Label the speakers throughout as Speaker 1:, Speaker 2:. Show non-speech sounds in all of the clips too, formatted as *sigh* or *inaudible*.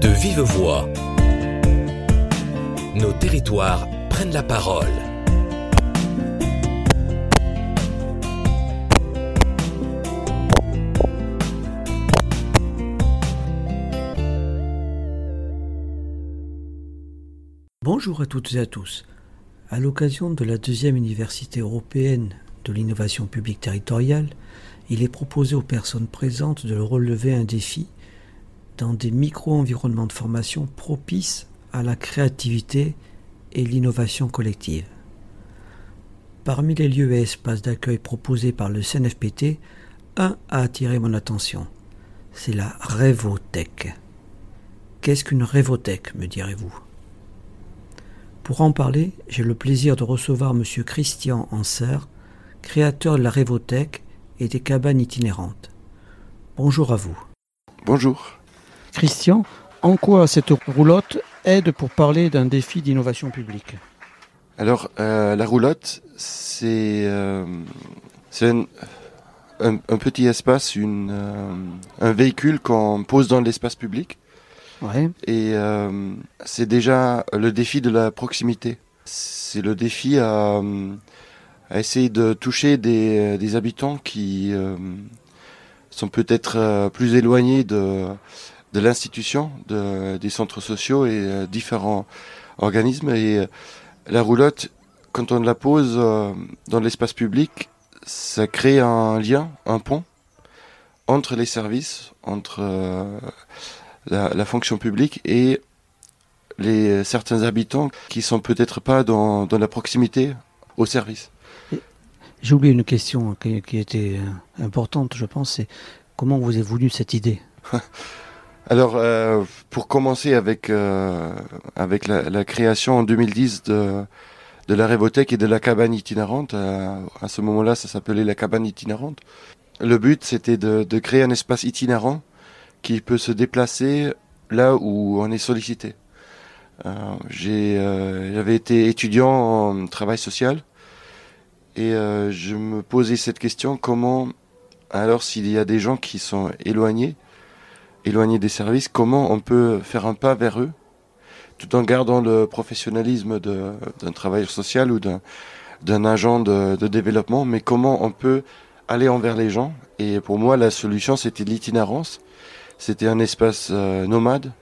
Speaker 1: De vive voix. Nos territoires prennent la parole.
Speaker 2: Bonjour à toutes et à tous. À l'occasion de la deuxième université européenne de l'innovation publique territoriale, il est proposé aux personnes présentes de relever un défi dans des micro-environnements de formation propices à la créativité et l'innovation collective. Parmi les lieux et espaces d'accueil proposés par le CNFPT, un a attiré mon attention. C'est la Révothèque. Qu'est-ce qu'une Révothèque, me direz-vous? Pour en parler, j'ai le plaisir de recevoir M. Christian Anser, créateur de la Révothèque et des cabanes itinérantes. Bonjour à vous.
Speaker 3: Bonjour.
Speaker 2: Christian, en quoi cette roulotte aide pour parler d'un défi d'innovation publique?
Speaker 3: Alors, euh, la roulotte, c'est euh, un, un, un, petit espace, une, euh, un véhicule qu'on pose dans l'espace public.
Speaker 2: Ouais.
Speaker 3: Et c'est déjà le défi de la proximité. C'est le défi à, à, essayer de toucher des, des habitants qui sont peut-être plus éloignés de, de l'institution, de, des centres sociaux et euh, différents organismes. Et euh, la roulotte, quand on la pose euh, dans l'espace public, ça crée un lien, un pont entre les services, entre la, la, fonction publique et les certains habitants qui sont peut-être pas dans, dans, la proximité au service.
Speaker 2: J'ai oublié une question qui, qui, était importante, je pense, c'est comment vous est venue cette idée? *laughs*
Speaker 3: Alors, euh, pour commencer avec, euh, avec la, création en 2010 de, de la Révothèque et de la cabane itinérante, à, à ce moment-là, ça s'appelait la cabane itinérante. Le but, c'était de, de, créer un espace itinérant qui peut se déplacer là où on est sollicité. Euh, J'avais été étudiant en travail social et euh, je me posais cette question comment, alors s'il y a des gens qui sont éloignés, éloignés des services, comment on peut faire un pas vers eux, tout en gardant le professionnalisme d'un travailleur social ou d'un agent de, développement, mais comment on peut aller envers les gens. Et pour moi, la solution, c'était l'itinérance. C'était un espace euh, nomade,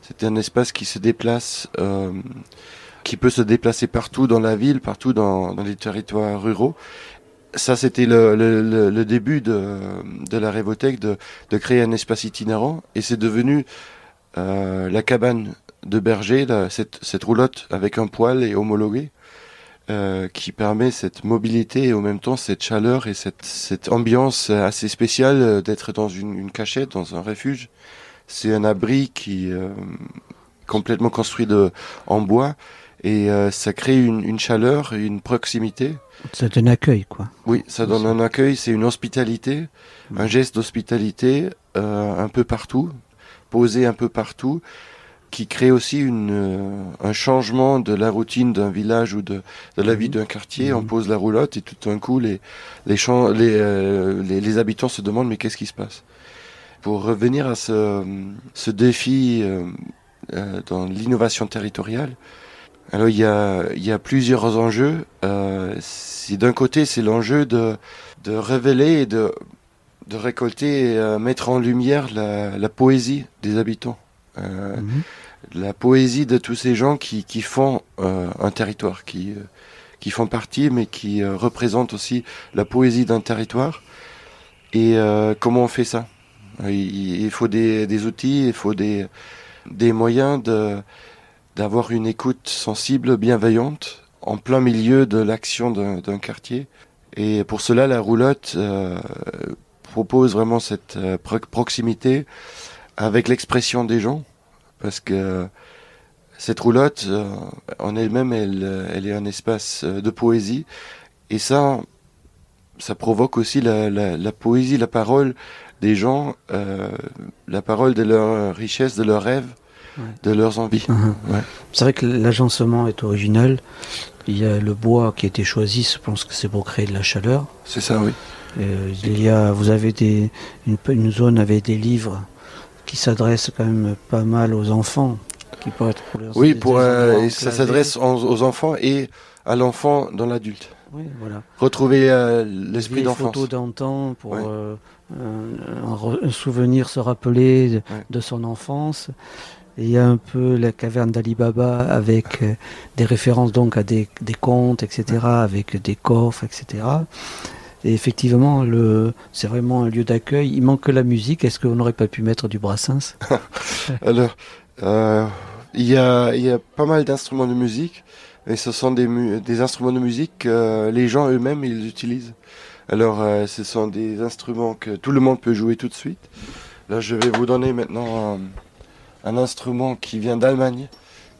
Speaker 3: c'était un espace qui se déplace, euh, qui peut se déplacer partout dans la ville, partout dans les territoires ruraux, ça, c'était le, le, le, début de, de la Révothèque, de, de, créer un espace itinérant. Et c'est devenu euh, la cabane de berger, la, cette, cette, roulotte avec un poêle et homologué, euh, qui permet cette mobilité et en même temps cette chaleur et cette, cette ambiance assez spéciale d'être dans une, une, cachette, dans un refuge. C'est un abri qui euh, complètement construit de, en bois et euh, ça crée une, une chaleur et une proximité.
Speaker 2: Ça donne un accueil, quoi.
Speaker 3: Oui, ça donne un accueil, c'est une hospitalité, mmh. un geste d'hospitalité euh, un peu partout, posé un peu partout, qui crée aussi une, euh, un changement de la routine d'un village ou de, de la vie d'un quartier. Mmh. On pose la roulotte et tout d'un coup, les, les, champs, les, euh, les, les, habitants se demandent mais qu'est-ce qui se passe? Pour revenir à ce, ce défi euh, dans l'innovation territoriale, alors il y a, il y a plusieurs enjeux. Euh, d'un côté, c'est l'enjeu de, de révéler et de, de récolter et euh, mettre en lumière la, la, poésie des habitants. Euh, -hmm. La poésie de tous ces gens qui, qui font euh, un territoire, qui, euh, qui font partie, mais qui euh, représentent aussi la poésie d'un territoire. Et comment on fait ça? Il, il, faut des, des outils, il faut des, des moyens de d'avoir une écoute sensible, bienveillante, en plein milieu de l'action d'un quartier. Et pour cela, la roulotte euh, propose vraiment cette euh, proximité avec l'expression des gens, parce que cette roulotte, euh, en elle-même, elle, elle, est un espace de poésie, et ça, ça provoque aussi la, la, la poésie, la parole des gens, la parole de leur richesse, de leurs rêves, de leurs envies.
Speaker 2: Uh -huh. ouais. C'est vrai que l'agencement est original. Il y a le bois qui a été choisi, je pense que c'est pour créer de la chaleur.
Speaker 3: C'est ça, oui.
Speaker 2: Euh, il y a, vous avez des, une, une, zone avec des livres qui s'adresse quand même pas mal aux enfants. Qui peut être pour
Speaker 3: oui, pour, euh, ça s'adresse aux, enfants et à l'enfant dans l'adulte.
Speaker 2: Oui, voilà.
Speaker 3: Retrouver euh, l'esprit d'enfance.
Speaker 2: photos d'antan pour euh, un, souvenir, se rappeler de, son enfance. Il y a un peu la caverne d'Ali Baba avec des références donc à des, des contes, etc., avec des coffres, etc. Et effectivement, c'est vraiment un lieu d'accueil. Il manque que la musique. Est-ce qu'on n'aurait pas pu mettre du Brassens? *laughs*
Speaker 3: Alors, euh, il y, a, pas mal d'instruments de musique, et ce sont des, des instruments de musique que les gens eux-mêmes ils utilisent. Alors, euh, ce sont des instruments que tout le monde peut jouer tout de suite. Là, je vais vous donner maintenant un, instrument qui vient d'Allemagne,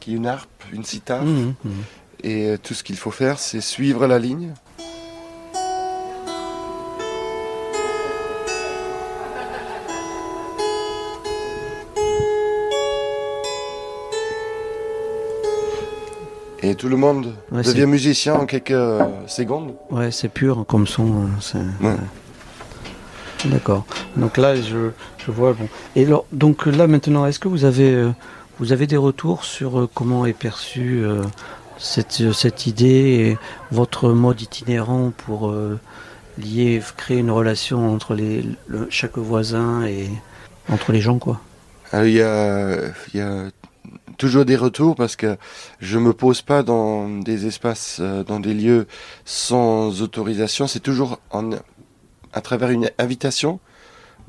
Speaker 3: qui est une harpe, une sitar. Mmh, mmh. Et euh, tout ce qu'il faut faire, c'est suivre la ligne. Et tout le monde devient musicien en quelques euh, secondes.
Speaker 2: Ouais, c'est pur comme son. Hein, D'accord. Donc là, je, vois. Bon. Et alors, donc là maintenant, est-ce que vous avez, euh, vous avez des retours sur euh, comment est perçue cette, cette idée et votre mode itinérant pour lier, créer une relation entre les, chaque voisin et entre les gens, quoi?
Speaker 3: Il y a, y a toujours des retours parce que je me pose pas dans des espaces, euh, dans des lieux sans autorisation. C'est toujours en, à travers une invitation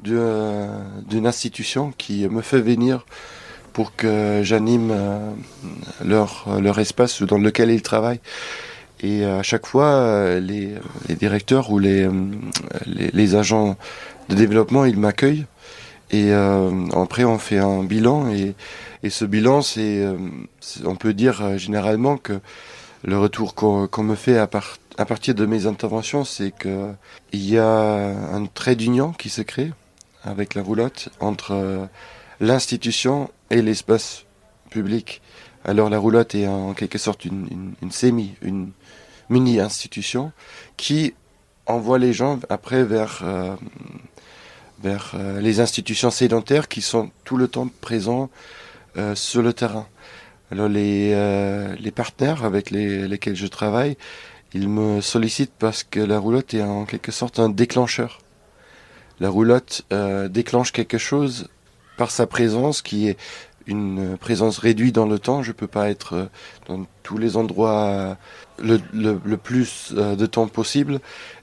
Speaker 3: euh, d'une institution qui me fait venir pour que j'anime euh, leur, leur espace dans lequel ils travaillent. Et à chaque fois, les, les directeurs ou les, les, agents de développement, ils m'accueillent. Et après, on fait un bilan et et ce bilan, c'est, euh, on peut dire euh, généralement que le retour qu'on me fait à, à, partir de mes interventions, c'est que il y a un trait d'union qui se crée avec la roulotte entre euh, l'institution et l'espace public. Alors la roulotte est en quelque sorte une, une, semi, une mini institution qui envoie les gens après vers vers les institutions sédentaires qui sont tout le temps présents euh, sur le terrain. Alors les, euh, les partenaires avec les, lesquels je travaille, ils me sollicitent parce que la roulotte est en quelque sorte un déclencheur. La roulotte euh, déclenche quelque chose par sa présence qui est une présence réduite dans le temps. Je peux pas être dans tous les endroits le, le, plus de temps possible.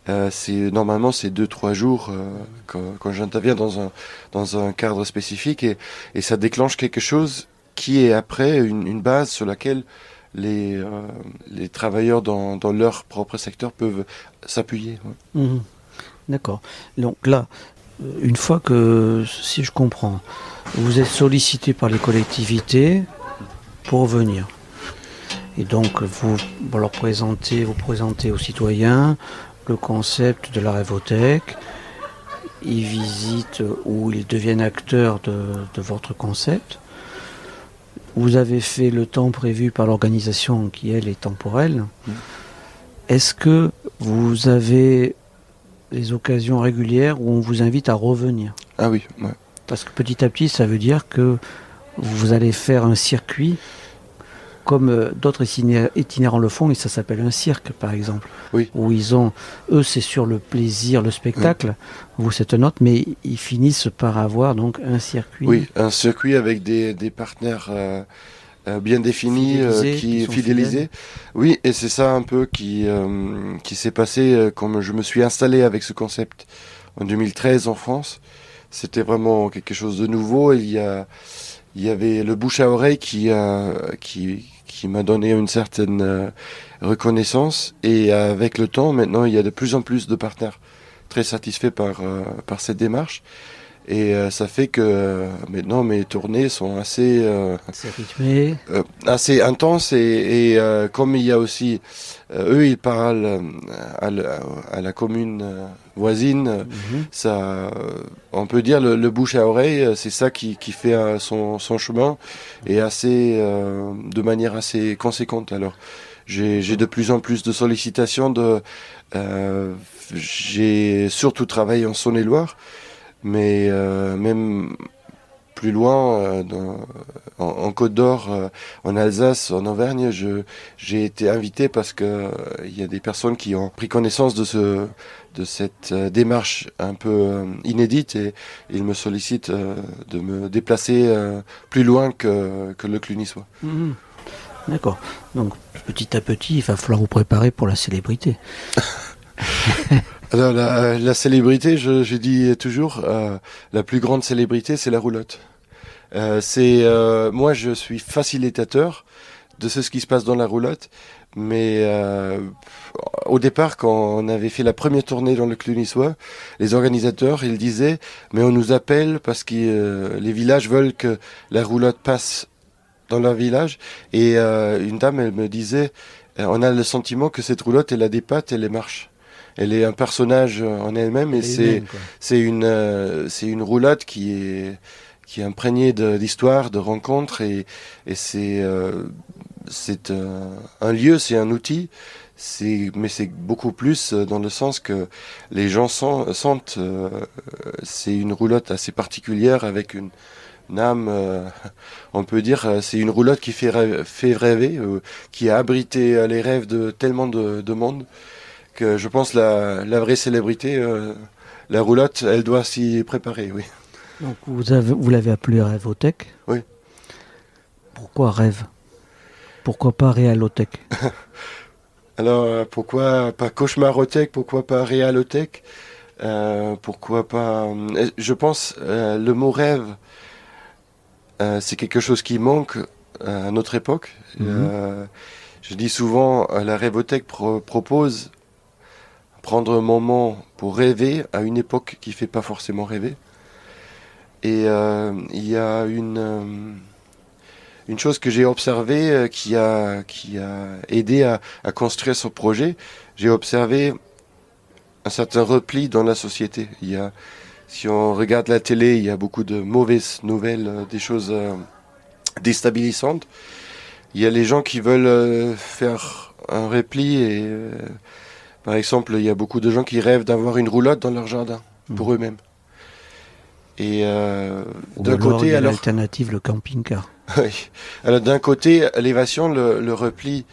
Speaker 3: Euh, c'est normalement c'est deux trois jours euh, quand, j'interviens dans un dans un cadre spécifique et, et ça déclenche quelque chose qui est après une base sur laquelle les euh, les travailleurs dans, dans leur propre secteur peuvent s'appuyer.
Speaker 2: Mmh. D'accord. Donc là, une fois que si je comprends, vous êtes sollicité par les collectivités pour venir. Et donc vous, leur présentez, vous présentez aux citoyens le concept de la Révothèque. Ils visitent ou ils deviennent acteurs de, votre concept. Vous avez fait le temps prévu par l'organisation qui, elle, est temporelle. Est-ce que vous avez les occasions régulières où on vous invite à revenir?
Speaker 3: Ah oui,
Speaker 2: Parce que petit à petit, ça veut dire que vous allez faire un circuit comme euh, d'autres itinérants le font, et ça s'appelle un cirque, par exemple.
Speaker 3: Oui.
Speaker 2: Où ils ont, eux, c'est sur le plaisir, le spectacle. Vous, c'est un autre, mais ils finissent par avoir donc un circuit.
Speaker 3: Oui, un circuit avec des, des partenaires euh, euh, bien définis, qui, qui fidélisés. Oui, et c'est ça un peu qui, qui s'est passé comme je me suis installé avec ce concept en 2013 en France. C'était vraiment quelque chose de nouveau. Il y a il y avait le bouche à oreille qui, qui, qui m'a donné une certaine euh, reconnaissance. Et avec le temps, maintenant, il y a de plus en plus de partenaires très satisfaits par, euh, par cette démarche. Et euh, ça fait que maintenant mes tournées sont assez
Speaker 2: assez rythmées,
Speaker 3: assez intenses et, et comme il y a aussi eux ils parlent à, à, la commune voisine, mhm. ça on peut dire le, le, bouche à oreille, c'est ça qui, qui fait son, son chemin et assez de manière assez conséquente. Alors j'ai de plus en plus de sollicitations de j'ai surtout travaillé en Saône-et-Loire mais euh, même plus loin, euh, en, Côte d'Or, euh, en Alsace, en Auvergne, j'ai été invité parce que il y a des personnes qui ont pris connaissance de ce de cette démarche un peu inédite et ils me sollicitent de me déplacer plus loin que, que le Clunisois.
Speaker 2: Mmh. D'accord. Donc petit à petit, il va falloir vous préparer pour la célébrité. *laughs*
Speaker 3: Alors la, célébrité, je, dis toujours, euh, la plus grande célébrité, c'est la roulotte. Euh, c'est euh, moi, je suis facilitateur de ce, qui se passe dans la roulotte, mais au départ, quand on avait fait la première tournée dans le Clunissois, les organisateurs, ils disaient, mais on nous appelle parce que les villages veulent que la roulotte passe dans leur village. Et une dame, elle me disait, on a le sentiment que cette roulotte, elle a des pattes et elle marche elle est un personnage en elle-même et c'est c'est une euh, c'est une roulotte qui est qui est imprégnée d'histoire, de, rencontres et et c'est euh, euh, un lieu, c'est un outil. Mais c'est beaucoup plus dans le sens que les gens sentent. c'est une roulotte assez particulière avec une âme, on peut dire, c'est une roulotte qui fait rêver, fait rêver qui a abrité les rêves de tellement de, de monde que je pense la, la vraie célébrité, euh, la roulotte, elle doit s'y préparer, oui.
Speaker 2: Donc vous avez, vous l'avez appelé Rêvotech
Speaker 3: Oui.
Speaker 2: Pourquoi rêve? Pourquoi pas Réalotech? *laughs*
Speaker 3: Alors euh, pourquoi pas Cauchemarotech? Pourquoi pas Réalotech? Euh, Pourquoi pas Je pense le mot rêve, c'est quelque chose qui manque à notre époque. Mhm. je dis souvent, la Rêvotech propose prendre un moment pour rêver à une époque qui fait pas forcément rêver. Et euh, il y a une euh, une chose que j'ai observée euh, qui a qui a aidé à, à construire ce projet. J'ai observé un certain repli dans la société. Il y a si on regarde la télé, il y a beaucoup de mauvaises nouvelles, des choses déstabilisantes. Il y a les gens qui veulent faire un repli et par exemple, il y a beaucoup de gens qui rêvent d'avoir une roulotte dans leur jardin, pour hmm. eux-mêmes.
Speaker 2: Et euh, d'un côté, alors l'alternative, le camping-car. *laughs*
Speaker 3: oui. Alors d'un côté, l'évasion, le, repli,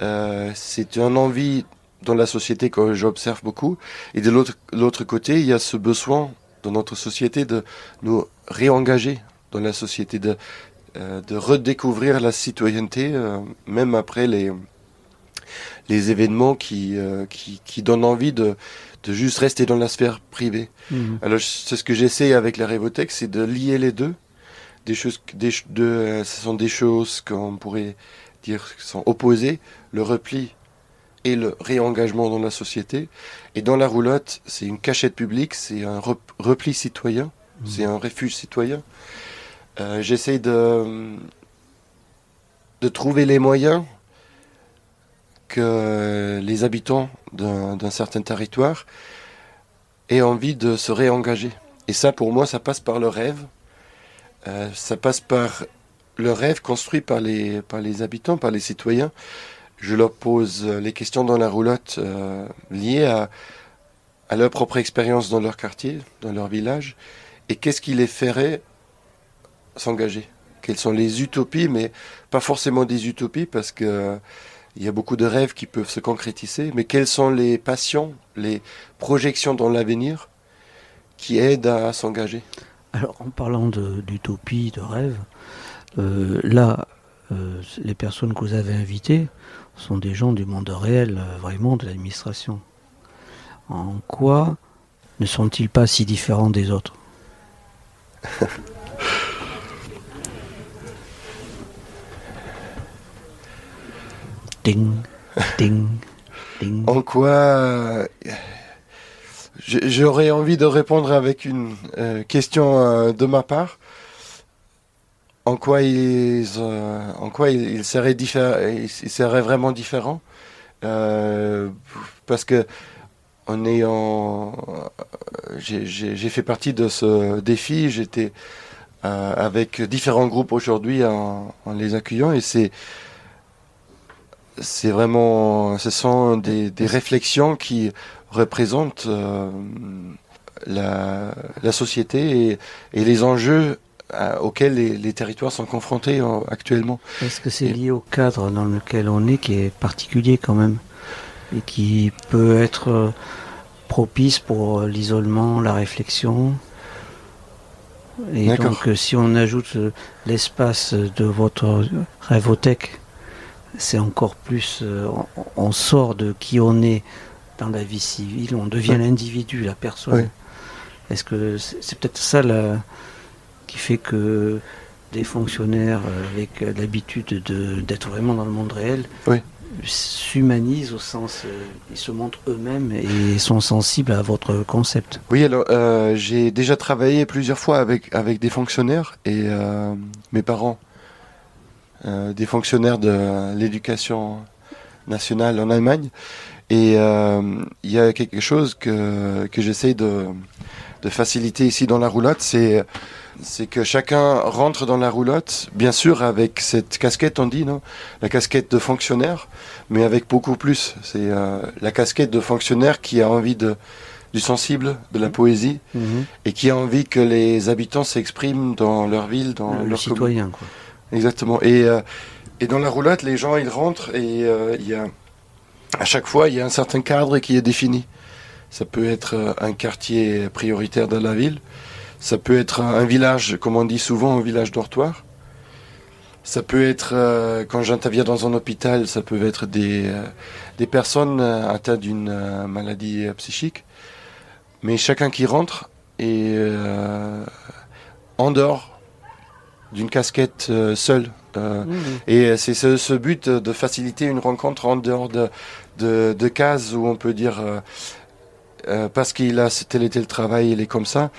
Speaker 3: euh, c'est une envie dans la société que j'observe beaucoup. Et de l'autre, l'autre côté, il y a ce besoin dans notre société de nous réengager dans la société, de, euh, de redécouvrir la citoyenneté, euh, même après les, les événements qui, euh, qui, qui, donnent envie de, de juste rester dans la sphère privée. Mhm. Alors c'est ce que j'essaie avec la Révotech, c'est de lier les deux. Des choses, des, de, euh, ce sont des choses qu'on pourrait dire qui sont opposées, le repli et le réengagement dans la société. Et dans la roulotte, c'est une cachette publique, c'est un repli citoyen, mhm. c'est un refuge citoyen. Euh, J'essaie de, de trouver les moyens les habitants d'un certain territoire aient envie de se réengager. Et ça, pour moi, ça passe par le rêve. Euh, ça passe par le rêve construit par les, par les habitants, par les citoyens. Je leur pose les questions dans la roulotte euh, liées à, à leur propre expérience dans leur quartier, dans leur village, et qu'est-ce qui les ferait s'engager? Quelles sont les utopies, mais pas forcément des utopies, parce que il y a beaucoup de rêves qui peuvent se concrétiser, mais quelles sont les passions, les projections dans l'avenir qui aident à s'engager?
Speaker 2: Alors, en parlant d'utopie, de, rêve, euh, là, euh, les personnes que vous avez invitées sont des gens du monde réel, euh, vraiment de l'administration. En quoi ne sont-ils pas si différents des autres? *laughs* Ding, ding, ding.
Speaker 3: En quoi J'aurais envie de répondre avec une euh, question euh, de ma part. En quoi ils, euh, en quoi ils, seraient vraiment différents Parce que en ayant, j'ai fait partie de ce défi. J'étais avec différents groupes aujourd'hui en, en les accueillant et c'est c'est vraiment, ce sont des, des réflexions qui représentent euh, la, la, société et, et, les enjeux auxquels les, territoires sont confrontés actuellement.
Speaker 2: Est-ce que c'est lié au cadre dans lequel on est qui est particulier quand même et qui peut être propice pour l'isolement, la réflexion? Et donc, si on ajoute l'espace de votre rêvothèque, c'est encore plus. on sort de qui on est dans la vie civile, on devient l'individu, la personne. Est-ce que c'est peut-être ça qui fait que des fonctionnaires avec l'habitude d'être vraiment dans le monde réel s'humanisent au sens, euh, ils se montrent eux-mêmes et sont sensibles à votre concept.
Speaker 3: Oui, alors euh, j'ai déjà travaillé plusieurs fois avec, avec des fonctionnaires et euh, mes parents, des fonctionnaires de l'éducation nationale en Allemagne. Et il y a quelque chose que, que j'essaye de, de faciliter ici dans la roulotte, c'est c'est que chacun rentre dans la roulotte, bien sûr avec cette casquette, on dit, non La casquette de fonctionnaire, mais avec beaucoup plus. C'est euh, la casquette de fonctionnaire qui a envie de, du sensible, de la poésie, mhm. et qui a envie que les habitants s'expriment dans leur ville, dans
Speaker 2: le,
Speaker 3: leur
Speaker 2: citoyen, quoi.
Speaker 3: Exactement. Et, euh, et dans la roulotte, les gens, ils rentrent et euh, il y a, à chaque fois, il y a un certain cadre qui est défini. Ça peut être un quartier prioritaire de la ville. Ça peut être un village, comme on dit souvent, un village dortoir. Ça peut être, euh, quand j'interviens dans un hôpital, ça peut être des, euh, personnes euh, atteintes d'une maladie psychique. Mais chacun qui rentre est en dehors d'une casquette seule. Mmh. Et c'est ce, but de faciliter une rencontre en dehors de, de, de cases où on peut dire parce qu'il a tel et tel travail, il est comme ça.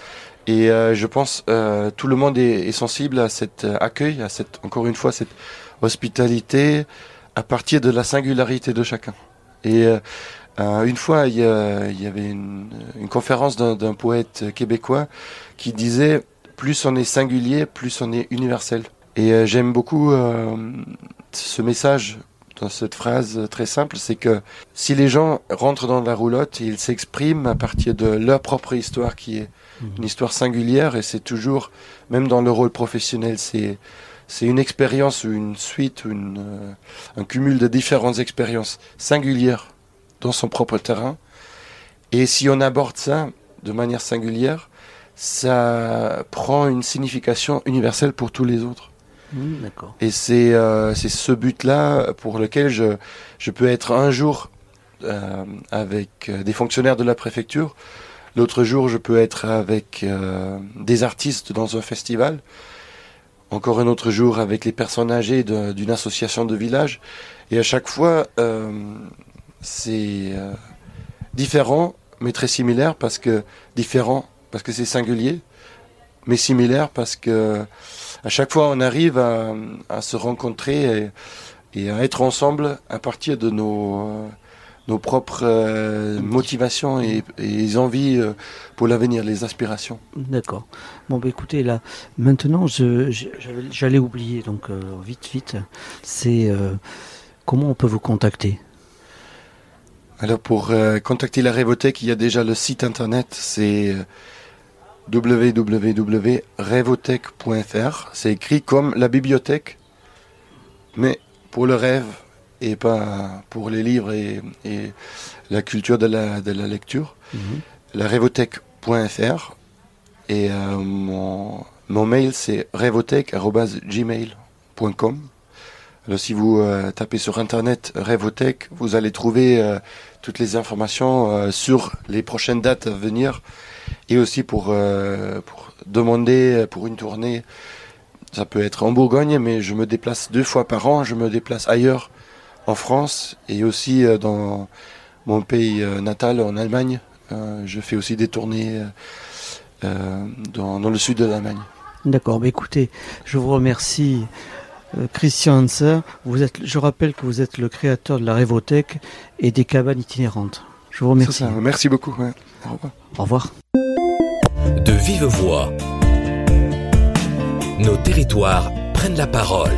Speaker 3: Et euh, je pense euh, tout le monde est, est, sensible à cet euh, accueil, à cette encore une fois cette hospitalité à partir de la singularité de chacun. Et euh, une fois, il y, il y avait une, une conférence d'un poète québécois qui disait plus on est singulier, plus on est universel. Et j'aime beaucoup ce message dans cette phrase très simple, c'est que si les gens rentrent dans la roulotte, ils s'expriment à partir de leur propre histoire qui est Mhm. une histoire singulière et c'est toujours, même dans le rôle professionnel, c'est c'est une expérience ou une suite ou une, euh, un cumul de différentes expériences singulières dans son propre terrain. Et si on aborde ça de manière singulière, ça prend une signification universelle pour tous les autres.
Speaker 2: Mhm,
Speaker 3: et c'est euh, ce but-là pour lequel je, je peux être un jour euh, avec des fonctionnaires de la préfecture, L'autre jour, je peux être avec euh, des artistes dans un festival. Encore un autre jour avec les personnes âgées d'une association de village. Et à chaque fois, euh, c'est euh, différent, mais très similaire parce que différent parce que c'est singulier, mais similaire parce que à chaque fois on arrive à, à se rencontrer et, et, à être ensemble à partir de nos nos propres euh, motivations et, et, envies euh, pour l'avenir, les aspirations.
Speaker 2: D'accord. Bon, bah, écoutez, là, maintenant, j'allais oublier, donc euh, vite, vite, c'est comment on peut vous contacter?
Speaker 3: Alors, pour contacter la Révothèque, il y a déjà le site internet, c'est www.revothèque.fr. C'est écrit comme la bibliothèque, mais pour le rêve et pas pour les livres et, la culture de la, de la lecture. Mhm. La revothèque.fr et euh, mon, mon mail c'est revothèque.gmail.com. Alors si vous euh, tapez sur internet Revothèque, vous allez trouver euh, toutes les informations sur les prochaines dates à venir et aussi pour, pour demander pour une tournée. Ça peut être en Bourgogne, mais je me déplace deux fois par an. Je me déplace ailleurs en France et aussi euh, dans mon pays euh, natal, en Allemagne. Euh, je fais aussi des tournées dans, le sud de l'Allemagne.
Speaker 2: D'accord, bah écoutez, je vous remercie. Christian Hanser, je rappelle que vous êtes le créateur de la Révothèque et des cabanes itinérantes. Je vous remercie.
Speaker 3: Merci beaucoup.
Speaker 2: Au revoir. Au revoir.
Speaker 1: De vive voix, nos territoires prennent la parole.